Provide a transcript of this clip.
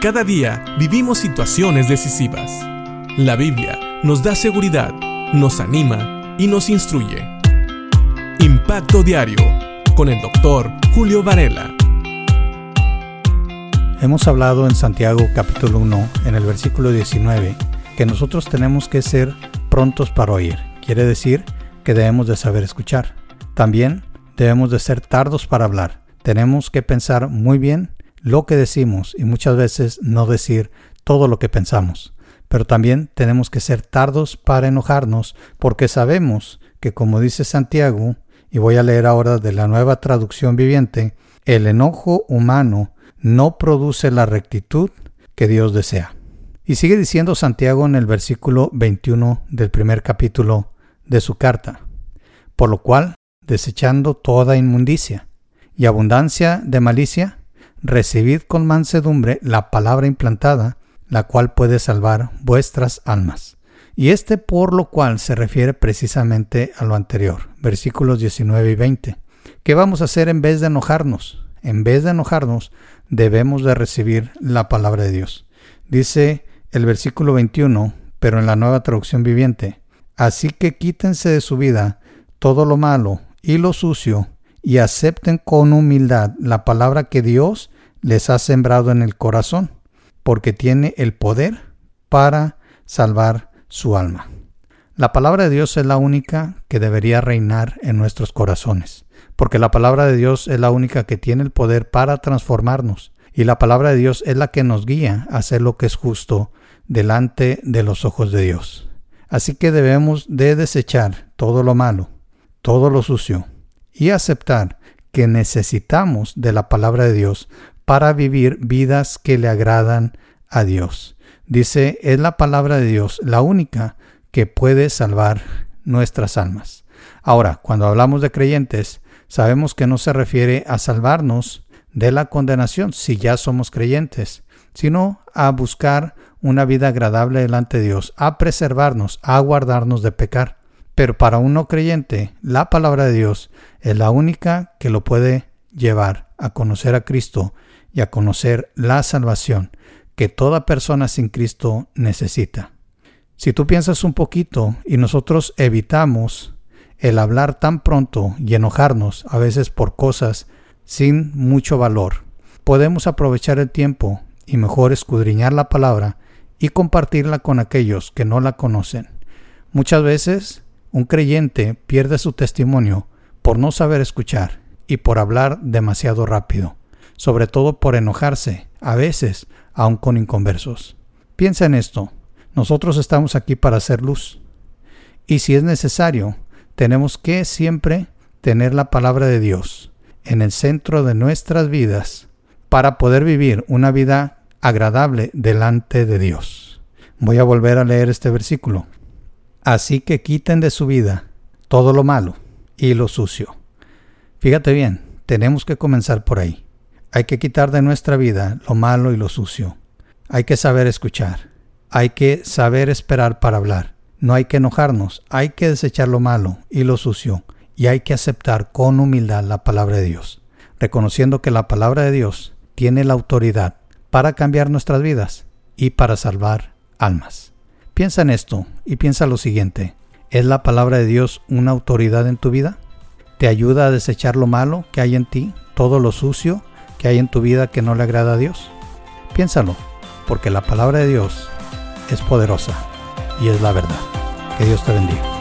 Cada día vivimos situaciones decisivas. La Biblia nos da seguridad, nos anima y nos instruye. Impacto Diario con el doctor Julio Varela. Hemos hablado en Santiago capítulo 1, en el versículo 19, que nosotros tenemos que ser prontos para oír. Quiere decir que debemos de saber escuchar. También debemos de ser tardos para hablar. Tenemos que pensar muy bien lo que decimos y muchas veces no decir todo lo que pensamos. Pero también tenemos que ser tardos para enojarnos porque sabemos que como dice Santiago, y voy a leer ahora de la nueva traducción viviente, el enojo humano no produce la rectitud que Dios desea. Y sigue diciendo Santiago en el versículo 21 del primer capítulo de su carta, por lo cual, desechando toda inmundicia y abundancia de malicia, recibid con mansedumbre la palabra implantada, la cual puede salvar vuestras almas. Y este por lo cual se refiere precisamente a lo anterior, versículos 19 y 20. ¿Qué vamos a hacer en vez de enojarnos? En vez de enojarnos, debemos de recibir la palabra de Dios. Dice el versículo 21, pero en la nueva traducción viviente, así que quítense de su vida todo lo malo y lo sucio y acepten con humildad la palabra que Dios les ha sembrado en el corazón, porque tiene el poder para salvar su alma. La palabra de Dios es la única que debería reinar en nuestros corazones porque la palabra de Dios es la única que tiene el poder para transformarnos, y la palabra de Dios es la que nos guía a hacer lo que es justo delante de los ojos de Dios. Así que debemos de desechar todo lo malo, todo lo sucio, y aceptar que necesitamos de la palabra de Dios para vivir vidas que le agradan a Dios. Dice, es la palabra de Dios la única que puede salvar nuestras almas. Ahora, cuando hablamos de creyentes, sabemos que no se refiere a salvarnos de la condenación si ya somos creyentes, sino a buscar una vida agradable delante de Dios, a preservarnos, a guardarnos de pecar. Pero para un no creyente, la palabra de Dios es la única que lo puede llevar a conocer a Cristo y a conocer la salvación que toda persona sin Cristo necesita. Si tú piensas un poquito y nosotros evitamos el hablar tan pronto y enojarnos a veces por cosas sin mucho valor. Podemos aprovechar el tiempo y mejor escudriñar la palabra y compartirla con aquellos que no la conocen. Muchas veces un creyente pierde su testimonio por no saber escuchar y por hablar demasiado rápido, sobre todo por enojarse, a veces aun con inconversos. Piensa en esto, nosotros estamos aquí para hacer luz, y si es necesario, tenemos que siempre tener la palabra de Dios en el centro de nuestras vidas para poder vivir una vida agradable delante de Dios. Voy a volver a leer este versículo. Así que quiten de su vida todo lo malo y lo sucio. Fíjate bien, tenemos que comenzar por ahí. Hay que quitar de nuestra vida lo malo y lo sucio. Hay que saber escuchar. Hay que saber esperar para hablar. No hay que enojarnos, hay que desechar lo malo y lo sucio y hay que aceptar con humildad la palabra de Dios, reconociendo que la palabra de Dios tiene la autoridad para cambiar nuestras vidas y para salvar almas. Piensa en esto y piensa lo siguiente. ¿Es la palabra de Dios una autoridad en tu vida? ¿Te ayuda a desechar lo malo que hay en ti, todo lo sucio que hay en tu vida que no le agrada a Dios? Piénsalo, porque la palabra de Dios es poderosa y es la verdad. Que Dios te bendiga.